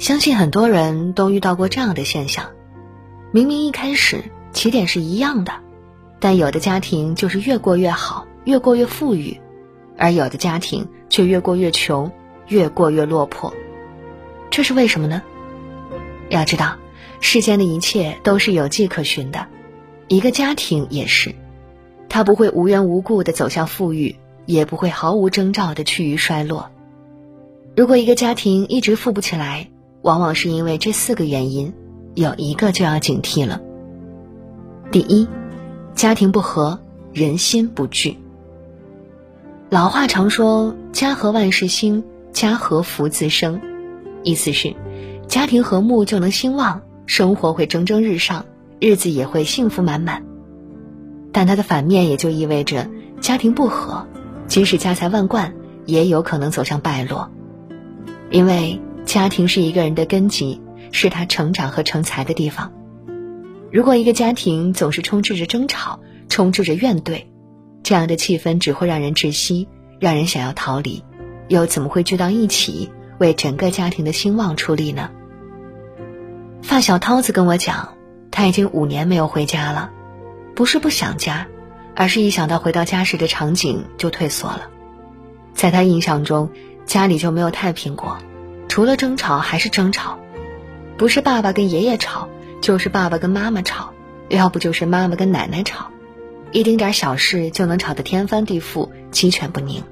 相信很多人都遇到过这样的现象：明明一开始起点是一样的，但有的家庭就是越过越好，越过越富裕，而有的家庭却越过越穷，越过越落魄。这是为什么呢？要知道，世间的一切都是有迹可循的，一个家庭也是，它不会无缘无故的走向富裕，也不会毫无征兆的趋于衰落。如果一个家庭一直富不起来，往往是因为这四个原因，有一个就要警惕了。第一，家庭不和，人心不聚。老话常说“家和万事兴，家和福自生”，意思是。家庭和睦就能兴旺，生活会蒸蒸日上，日子也会幸福满满。但它的反面也就意味着，家庭不和，即使家财万贯，也有可能走向败落。因为家庭是一个人的根基，是他成长和成才的地方。如果一个家庭总是充斥着争吵，充斥着怨怼，这样的气氛只会让人窒息，让人想要逃离，又怎么会聚到一起，为整个家庭的兴旺出力呢？发小涛子跟我讲，他已经五年没有回家了，不是不想家，而是一想到回到家时的场景就退缩了。在他印象中，家里就没有太平过，除了争吵还是争吵，不是爸爸跟爷爷吵，就是爸爸跟妈妈吵，要不就是妈妈跟奶奶吵，一丁点小事就能吵得天翻地覆、鸡犬不宁，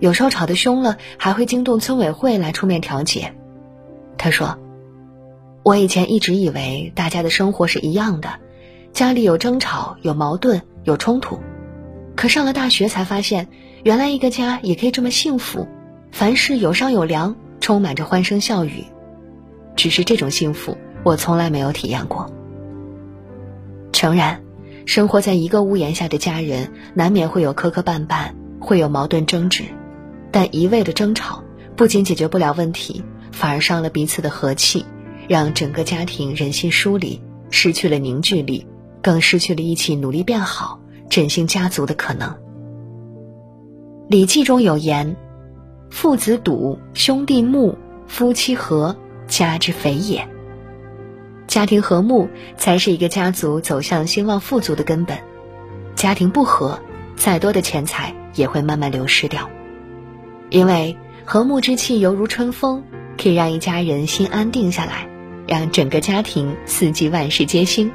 有时候吵得凶了，还会惊动村委会来出面调解。他说。我以前一直以为大家的生活是一样的，家里有争吵、有矛盾、有冲突，可上了大学才发现，原来一个家也可以这么幸福，凡事有商有量，充满着欢声笑语。只是这种幸福我从来没有体验过。诚然，生活在一个屋檐下的家人难免会有磕磕绊绊，会有矛盾争执，但一味的争吵不仅解决不了问题，反而伤了彼此的和气。让整个家庭人心疏离，失去了凝聚力，更失去了一起努力变好、振兴家族的可能。《礼记》中有言：“父子笃，兄弟睦，夫妻和，家之肥也。”家庭和睦才是一个家族走向兴旺富足的根本。家庭不和，再多的钱财也会慢慢流失掉。因为和睦之气犹如春风，可以让一家人心安定下来。让整个家庭四季万事皆兴。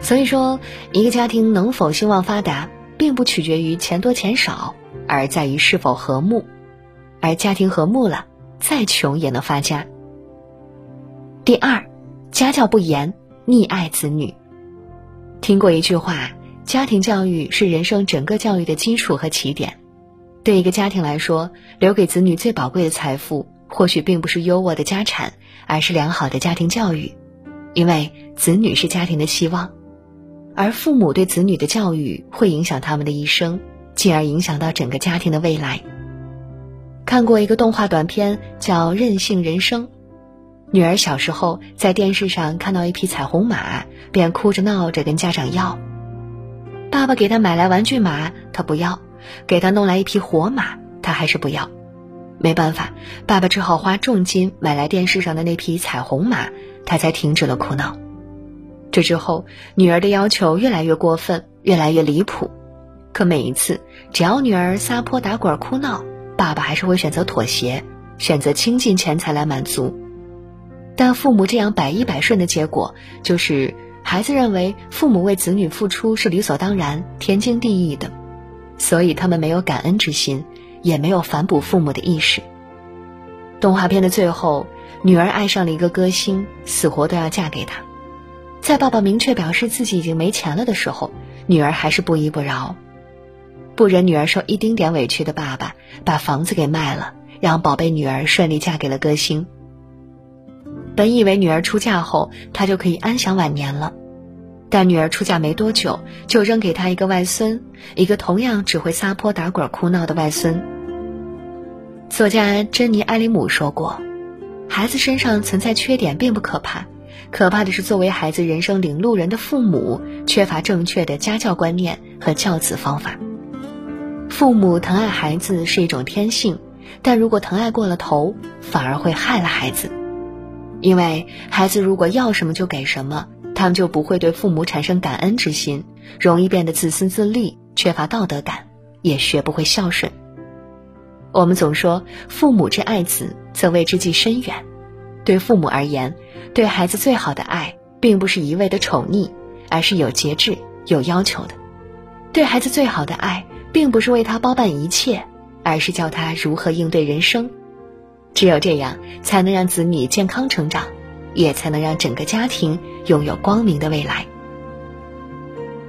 所以说，一个家庭能否兴旺发达，并不取决于钱多钱少，而在于是否和睦。而家庭和睦了，再穷也能发家。第二，家教不严，溺爱子女。听过一句话：家庭教育是人生整个教育的基础和起点。对一个家庭来说，留给子女最宝贵的财富。或许并不是优渥的家产，而是良好的家庭教育，因为子女是家庭的希望，而父母对子女的教育会影响他们的一生，进而影响到整个家庭的未来。看过一个动画短片叫《任性人生》，女儿小时候在电视上看到一匹彩虹马，便哭着闹着跟家长要，爸爸给她买来玩具马，她不要；给她弄来一匹活马，她还是不要。没办法，爸爸只好花重金买来电视上的那匹彩虹马，他才停止了哭闹。这之后，女儿的要求越来越过分，越来越离谱。可每一次，只要女儿撒泼打滚哭闹，爸爸还是会选择妥协，选择倾尽钱财来满足。但父母这样百依百顺的结果，就是孩子认为父母为子女付出是理所当然、天经地义的，所以他们没有感恩之心。也没有反哺父母的意识。动画片的最后，女儿爱上了一个歌星，死活都要嫁给他。在爸爸明确表示自己已经没钱了的时候，女儿还是不依不饶。不忍女儿受一丁点委屈的爸爸，把房子给卖了，让宝贝女儿顺利嫁给了歌星。本以为女儿出嫁后，他就可以安享晚年了。但女儿出嫁没多久，就扔给他一个外孙，一个同样只会撒泼打滚、哭闹的外孙。作家珍妮·埃里姆说过：“孩子身上存在缺点并不可怕，可怕的是作为孩子人生领路人的父母缺乏正确的家教观念和教子方法。父母疼爱孩子是一种天性，但如果疼爱过了头，反而会害了孩子。因为孩子如果要什么就给什么，他们就不会对父母产生感恩之心，容易变得自私自利，缺乏道德感，也学不会孝顺。我们总说父母之爱子，则为之计深远。对父母而言，对孩子最好的爱，并不是一味的宠溺，而是有节制、有要求的。对孩子最好的爱，并不是为他包办一切，而是教他如何应对人生。只有这样，才能让子女健康成长，也才能让整个家庭拥有光明的未来。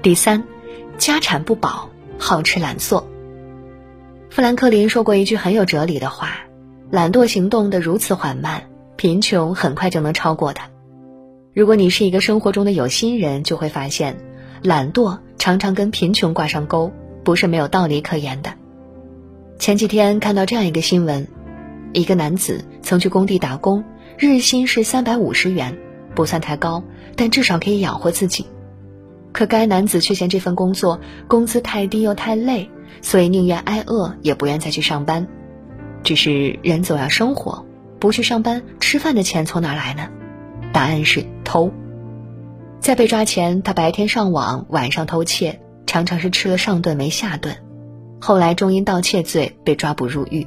第三，家产不保，好吃懒做。富兰克林说过一句很有哲理的话：“懒惰行动的如此缓慢，贫穷很快就能超过他。”如果你是一个生活中的有心人，就会发现，懒惰常常跟贫穷挂上钩，不是没有道理可言的。前几天看到这样一个新闻：一个男子曾去工地打工，日薪是三百五十元，不算太高，但至少可以养活自己。可该男子却嫌这份工作工资太低又太累。所以宁愿挨饿，也不愿再去上班。只是人总要生活，不去上班吃饭的钱从哪来呢？答案是偷。在被抓前，他白天上网，晚上偷窃，常常是吃了上顿没下顿。后来终因盗窃罪被抓捕入狱。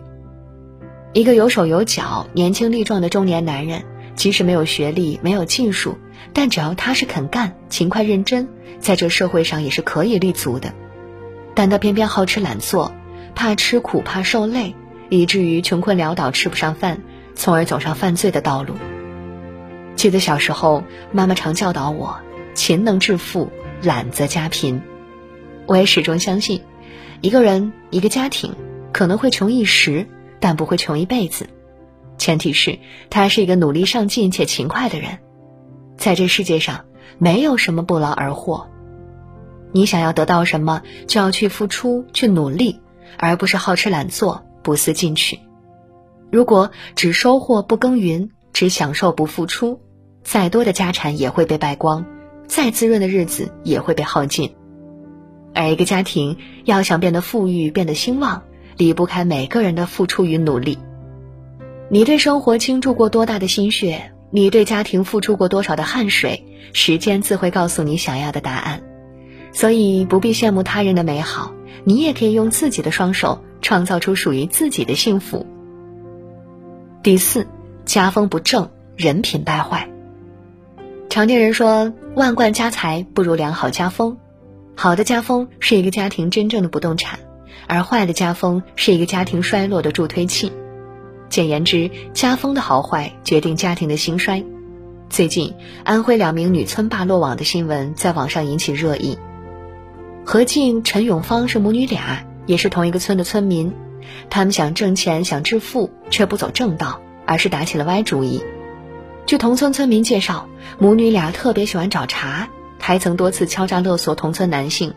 一个有手有脚、年轻力壮的中年男人，即使没有学历、没有技术，但只要踏实肯干、勤快认真，在这社会上也是可以立足的。但他偏偏好吃懒做，怕吃苦怕受累，以至于穷困潦倒吃不上饭，从而走上犯罪的道路。记得小时候，妈妈常教导我：“勤能致富，懒则家贫。”我也始终相信，一个人一个家庭可能会穷一时，但不会穷一辈子，前提是他是一个努力上进且勤快的人。在这世界上，没有什么不劳而获。你想要得到什么，就要去付出、去努力，而不是好吃懒做、不思进取。如果只收获不耕耘，只享受不付出，再多的家产也会被败光，再滋润的日子也会被耗尽。而一个家庭要想变得富裕、变得兴旺，离不开每个人的付出与努力。你对生活倾注过多大的心血，你对家庭付出过多少的汗水，时间自会告诉你想要的答案。所以不必羡慕他人的美好，你也可以用自己的双手创造出属于自己的幸福。第四，家风不正，人品败坏。常听人说，万贯家财不如良好家风。好的家风是一个家庭真正的不动产，而坏的家风是一个家庭衰落的助推器。简言之，家风的好坏决定家庭的兴衰。最近，安徽两名女村霸落网的新闻在网上引起热议。何静、陈永芳是母女俩，也是同一个村的村民。他们想挣钱、想致富，却不走正道，而是打起了歪主意。据同村村民介绍，母女俩特别喜欢找茬，还曾多次敲诈勒索同村男性。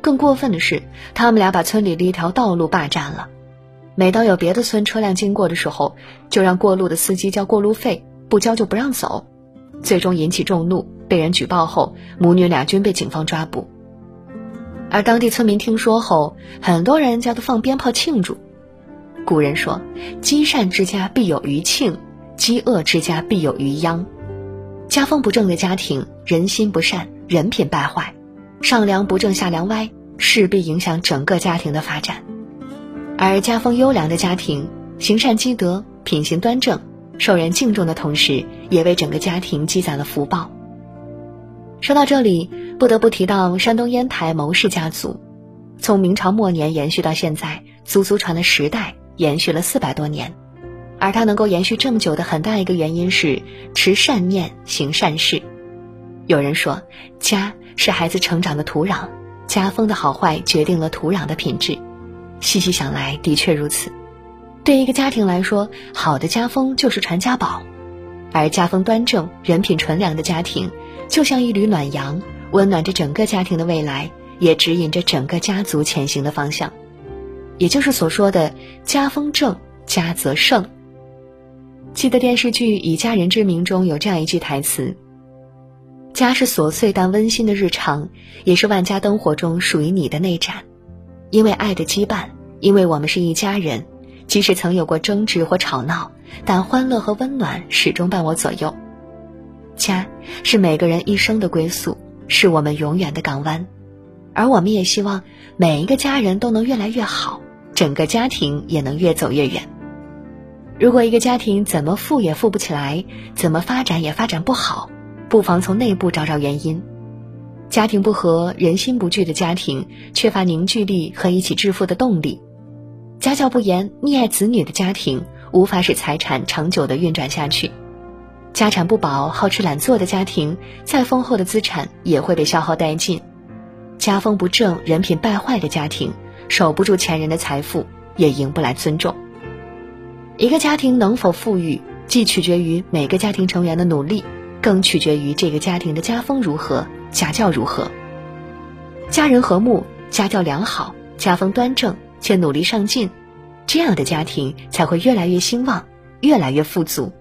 更过分的是，他们俩把村里的一条道路霸占了。每当有别的村车辆经过的时候，就让过路的司机交过路费，不交就不让走。最终引起众怒，被人举报后，母女俩均被警方抓捕。而当地村民听说后，很多人家都放鞭炮庆祝。古人说：“积善之家必有余庆，积恶之家必有余殃。”家风不正的家庭，人心不善，人品败坏，上梁不正下梁歪，势必影响整个家庭的发展。而家风优良的家庭，行善积德，品行端正，受人敬重的同时，也为整个家庭积攒了福报。说到这里，不得不提到山东烟台牟氏家族，从明朝末年延续到现在，足足传了十代，延续了四百多年。而它能够延续这么久的很大一个原因是持善念，行善事。有人说，家是孩子成长的土壤，家风的好坏决定了土壤的品质。细细想来，的确如此。对一个家庭来说，好的家风就是传家宝，而家风端正、人品纯良的家庭。就像一缕暖阳，温暖着整个家庭的未来，也指引着整个家族前行的方向，也就是所说的“家风正，家则盛”。记得电视剧《以家人之名》中有这样一句台词：“家是琐碎但温馨的日常，也是万家灯火中属于你的那盏。因为爱的羁绊，因为我们是一家人，即使曾有过争执或吵闹，但欢乐和温暖始终伴我左右。”家是每个人一生的归宿，是我们永远的港湾。而我们也希望每一个家人都能越来越好，整个家庭也能越走越远。如果一个家庭怎么富也富不起来，怎么发展也发展不好，不妨从内部找找原因。家庭不和、人心不聚的家庭，缺乏凝聚力和一起致富的动力；家教不严、溺爱子女的家庭，无法使财产长久的运转下去；家产不保、好吃懒做的家庭，再丰厚的资产也会被消耗殆尽；家风不正、人品败坏的家庭，守不住前人的财富，也赢不来尊重。一个家庭能否富裕，既取决于每个家庭成员的努力，更取决于这个家庭的家风如何。家教如何？家人和睦，家教良好，家风端正且努力上进，这样的家庭才会越来越兴旺，越来越富足。